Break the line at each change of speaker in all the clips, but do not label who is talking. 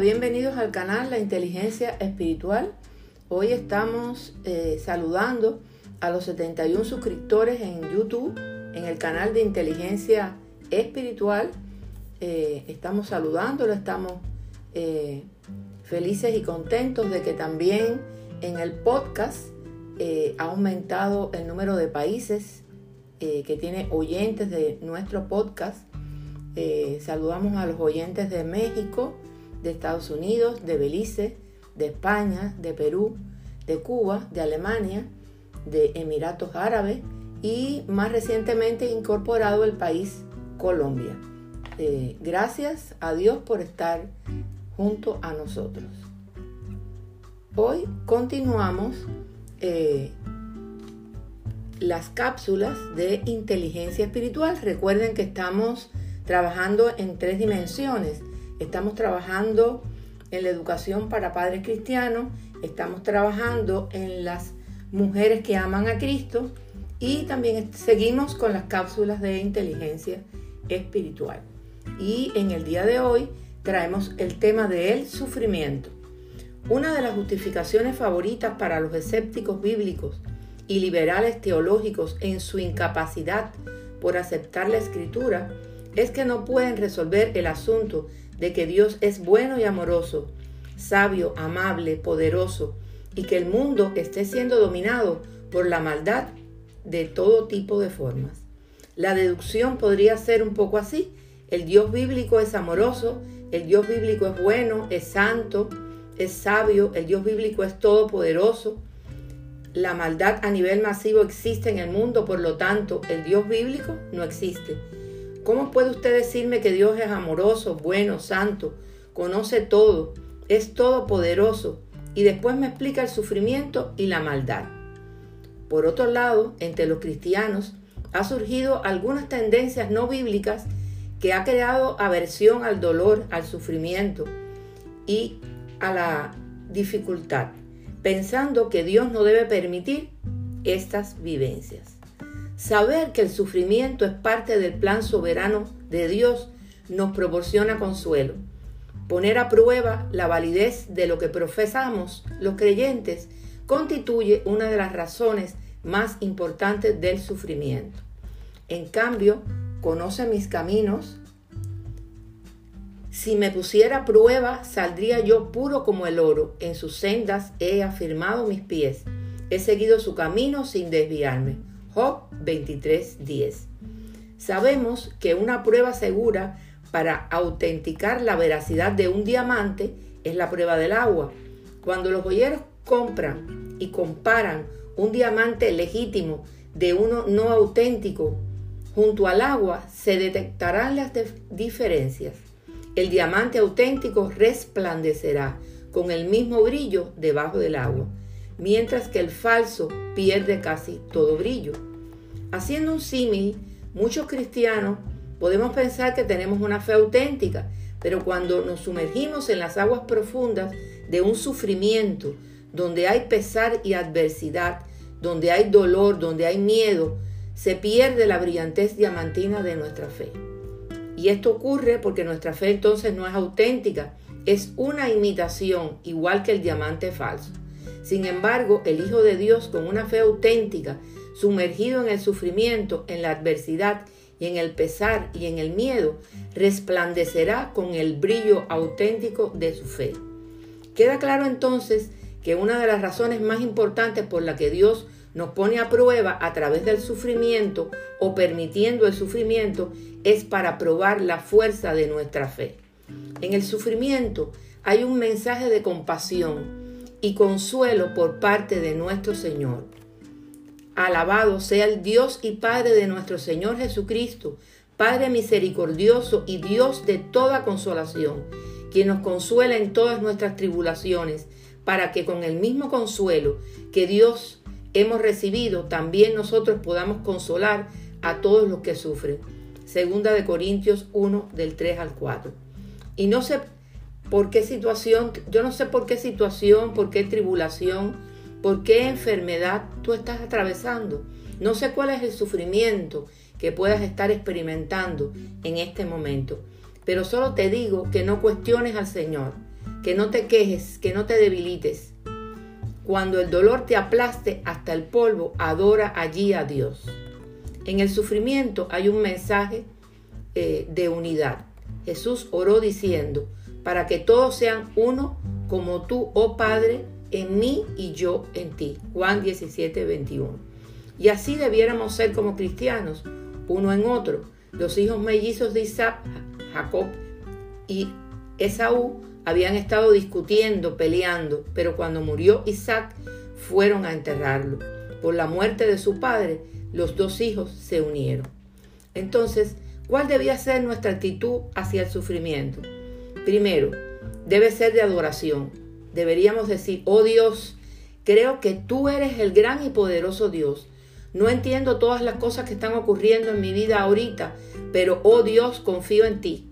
Bienvenidos al canal La Inteligencia Espiritual. Hoy estamos eh, saludando a los 71 suscriptores en YouTube, en el canal de Inteligencia Espiritual. Eh, estamos saludándolo, estamos eh, felices y contentos de que también en el podcast ha aumentado el número de países que tiene oyentes de nuestro podcast. saludamos a los oyentes de México, de Estados Unidos, de Belice, de España, de Perú, de Cuba, de Alemania, de Emiratos Árabes y más recientemente incorporado el país Colombia. Eh, gracias a Dios por estar junto a nosotros. Hoy continuamos eh, las cápsulas de inteligencia espiritual. Recuerden que estamos trabajando en tres dimensiones Estamos trabajando en la educación para padres cristianos, estamos trabajando en las mujeres que aman a Cristo y también seguimos con las cápsulas de inteligencia espiritual. Y en el día de hoy traemos el tema del sufrimiento. Una de las justificaciones favoritas para los escépticos bíblicos y liberales teológicos en su incapacidad por aceptar la escritura es que no pueden resolver el asunto de que Dios es bueno y amoroso, sabio, amable, poderoso, y que el mundo esté siendo dominado por la maldad de todo tipo de formas. La deducción podría ser un poco así. El Dios bíblico es amoroso, el Dios bíblico es bueno, es santo, es sabio, el Dios bíblico es todopoderoso. La maldad a nivel masivo existe en el mundo, por lo tanto, el Dios bíblico no existe. ¿Cómo puede usted decirme que Dios es amoroso, bueno, santo, conoce todo, es todopoderoso y después me explica el sufrimiento y la maldad? Por otro lado, entre los cristianos ha surgido algunas tendencias no bíblicas que ha creado aversión al dolor, al sufrimiento y a la dificultad, pensando que Dios no debe permitir estas vivencias. Saber que el sufrimiento es parte del plan soberano de Dios nos proporciona consuelo. Poner a prueba la validez de lo que profesamos los creyentes constituye una de las razones más importantes del sufrimiento. En cambio, conoce mis caminos. Si me pusiera a prueba, saldría yo puro como el oro. En sus sendas he afirmado mis pies. He seguido su camino sin desviarme. Job 23:10. Sabemos que una prueba segura para autenticar la veracidad de un diamante es la prueba del agua. Cuando los joyeros compran y comparan un diamante legítimo de uno no auténtico junto al agua, se detectarán las diferencias. El diamante auténtico resplandecerá con el mismo brillo debajo del agua mientras que el falso pierde casi todo brillo. Haciendo un símil, muchos cristianos podemos pensar que tenemos una fe auténtica, pero cuando nos sumergimos en las aguas profundas de un sufrimiento, donde hay pesar y adversidad, donde hay dolor, donde hay miedo, se pierde la brillantez diamantina de nuestra fe. Y esto ocurre porque nuestra fe entonces no es auténtica, es una imitación, igual que el diamante falso. Sin embargo, el Hijo de Dios con una fe auténtica, sumergido en el sufrimiento, en la adversidad y en el pesar y en el miedo, resplandecerá con el brillo auténtico de su fe. Queda claro entonces que una de las razones más importantes por la que Dios nos pone a prueba a través del sufrimiento o permitiendo el sufrimiento es para probar la fuerza de nuestra fe. En el sufrimiento hay un mensaje de compasión, y consuelo por parte de nuestro Señor. Alabado sea el Dios y Padre de nuestro Señor Jesucristo, Padre misericordioso y Dios de toda consolación, quien nos consuela en todas nuestras tribulaciones, para que con el mismo consuelo que Dios hemos recibido, también nosotros podamos consolar a todos los que sufren. Segunda de Corintios 1 del 3 al 4. Y no se por qué situación, yo no sé por qué situación, por qué tribulación, por qué enfermedad tú estás atravesando. No sé cuál es el sufrimiento que puedas estar experimentando en este momento, pero solo te digo que no cuestiones al Señor. que no te quejes, que no te debilites. Cuando el dolor te aplaste hasta el polvo, adora allí a Dios. En el sufrimiento hay un mensaje eh, de unidad. Jesús oró diciendo, para que todos sean uno como tú, oh Padre, en mí y yo en ti. Juan 17, 21. Y así debiéramos ser como cristianos, uno en otro. Los hijos mellizos de Isaac, Jacob y Esaú habían estado discutiendo, peleando, pero cuando murió Isaac fueron a enterrarlo. Por la muerte de su padre, los dos hijos se unieron. Entonces, ¿cuál debía ser nuestra actitud hacia el sufrimiento? Primero, debe ser de adoración. Deberíamos decir, oh Dios, creo que tú eres el gran y poderoso Dios. No entiendo todas las cosas que están ocurriendo en mi vida ahorita, pero oh Dios, confío en ti.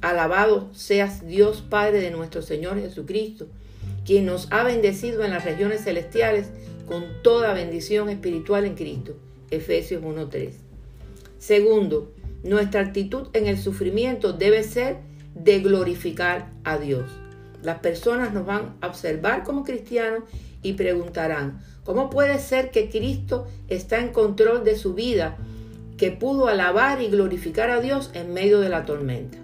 Alabado seas Dios Padre de nuestro Señor Jesucristo, quien nos ha bendecido en las regiones celestiales con toda bendición espiritual en Cristo. Efesios 1.3. Segundo, nuestra actitud en el sufrimiento debe ser de glorificar a Dios. Las personas nos van a observar como cristianos y preguntarán, ¿cómo puede ser que Cristo está en control de su vida, que pudo alabar y glorificar a Dios en medio de la tormenta?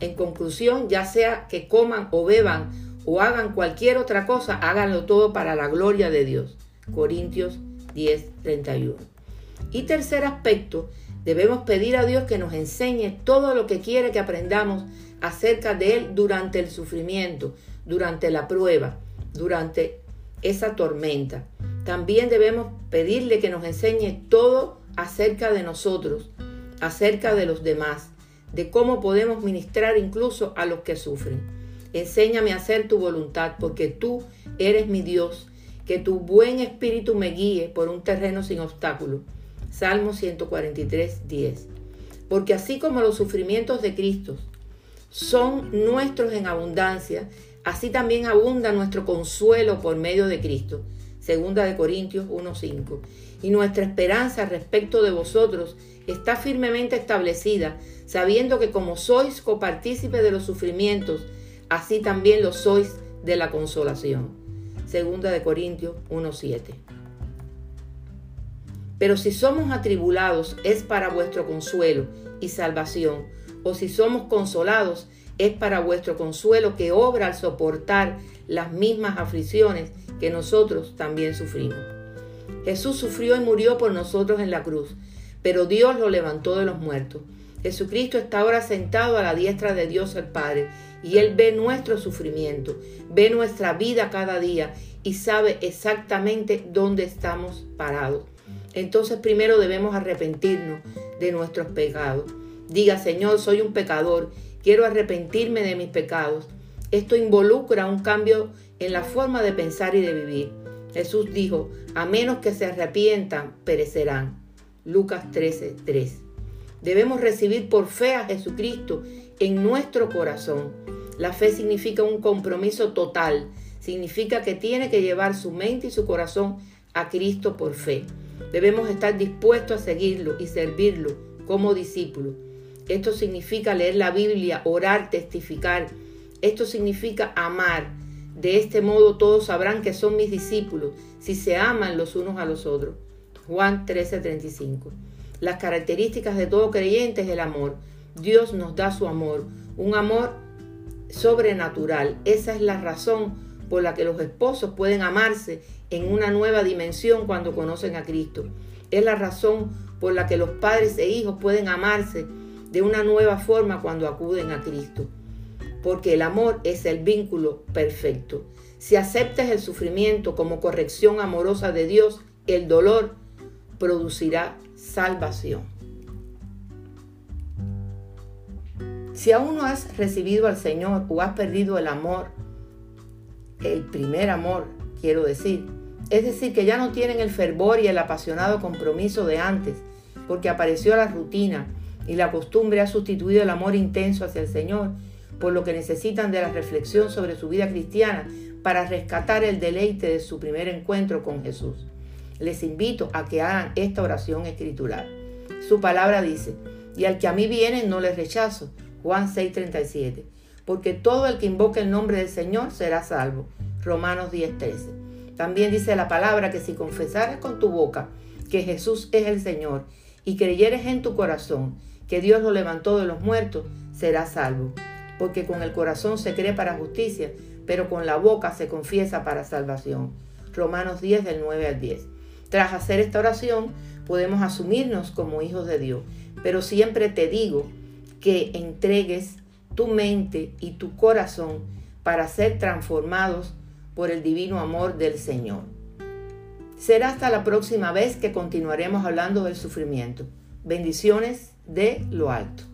En conclusión, ya sea que coman o beban o hagan cualquier otra cosa, háganlo todo para la gloria de Dios. Corintios 10, 31. Y tercer aspecto, debemos pedir a Dios que nos enseñe todo lo que quiere que aprendamos acerca de Él durante el sufrimiento, durante la prueba, durante esa tormenta. También debemos pedirle que nos enseñe todo acerca de nosotros, acerca de los demás, de cómo podemos ministrar incluso a los que sufren. Enséñame a hacer tu voluntad, porque tú eres mi Dios, que tu buen espíritu me guíe por un terreno sin obstáculo. Salmo 143, 10. Porque así como los sufrimientos de Cristo son nuestros en abundancia, así también abunda nuestro consuelo por medio de Cristo. Segunda de Corintios 1:5. Y nuestra esperanza respecto de vosotros está firmemente establecida, sabiendo que como sois copartícipes de los sufrimientos, así también lo sois de la consolación. Segunda de Corintios 1:7. Pero si somos atribulados es para vuestro consuelo y salvación, o si somos consolados es para vuestro consuelo que obra al soportar las mismas aflicciones que nosotros también sufrimos. Jesús sufrió y murió por nosotros en la cruz, pero Dios lo levantó de los muertos. Jesucristo está ahora sentado a la diestra de Dios el Padre y Él ve nuestro sufrimiento, ve nuestra vida cada día y sabe exactamente dónde estamos parados. Entonces primero debemos arrepentirnos de nuestros pecados. Diga, Señor, soy un pecador, quiero arrepentirme de mis pecados. Esto involucra un cambio en la forma de pensar y de vivir. Jesús dijo, a menos que se arrepientan, perecerán. Lucas 13, 3. Debemos recibir por fe a Jesucristo en nuestro corazón. La fe significa un compromiso total, significa que tiene que llevar su mente y su corazón a Cristo por fe. Debemos estar dispuestos a seguirlo y servirlo como discípulos. Esto significa leer la Biblia, orar, testificar. Esto significa amar. De este modo todos sabrán que son mis discípulos si se aman los unos a los otros. Juan 13:35. Las características de todo creyente es el amor. Dios nos da su amor, un amor sobrenatural. Esa es la razón por la que los esposos pueden amarse en una nueva dimensión cuando conocen a Cristo. Es la razón por la que los padres e hijos pueden amarse de una nueva forma cuando acuden a Cristo. Porque el amor es el vínculo perfecto. Si aceptas el sufrimiento como corrección amorosa de Dios, el dolor producirá salvación. Si aún no has recibido al Señor o has perdido el amor, el primer amor, quiero decir, es decir, que ya no tienen el fervor y el apasionado compromiso de antes, porque apareció la rutina y la costumbre ha sustituido el amor intenso hacia el Señor, por lo que necesitan de la reflexión sobre su vida cristiana para rescatar el deleite de su primer encuentro con Jesús. Les invito a que hagan esta oración escritural. Su palabra dice, y al que a mí viene no les rechazo. Juan 6:37 porque todo el que invoque el nombre del Señor será salvo. Romanos 10:13. También dice la palabra que si confesares con tu boca que Jesús es el Señor y creyeres en tu corazón que Dios lo levantó de los muertos, serás salvo. Porque con el corazón se cree para justicia, pero con la boca se confiesa para salvación. Romanos 10 del 9 al 10. Tras hacer esta oración, podemos asumirnos como hijos de Dios, pero siempre te digo que entregues tu mente y tu corazón para ser transformados por el divino amor del Señor. Será hasta la próxima vez que continuaremos hablando del sufrimiento. Bendiciones de lo alto.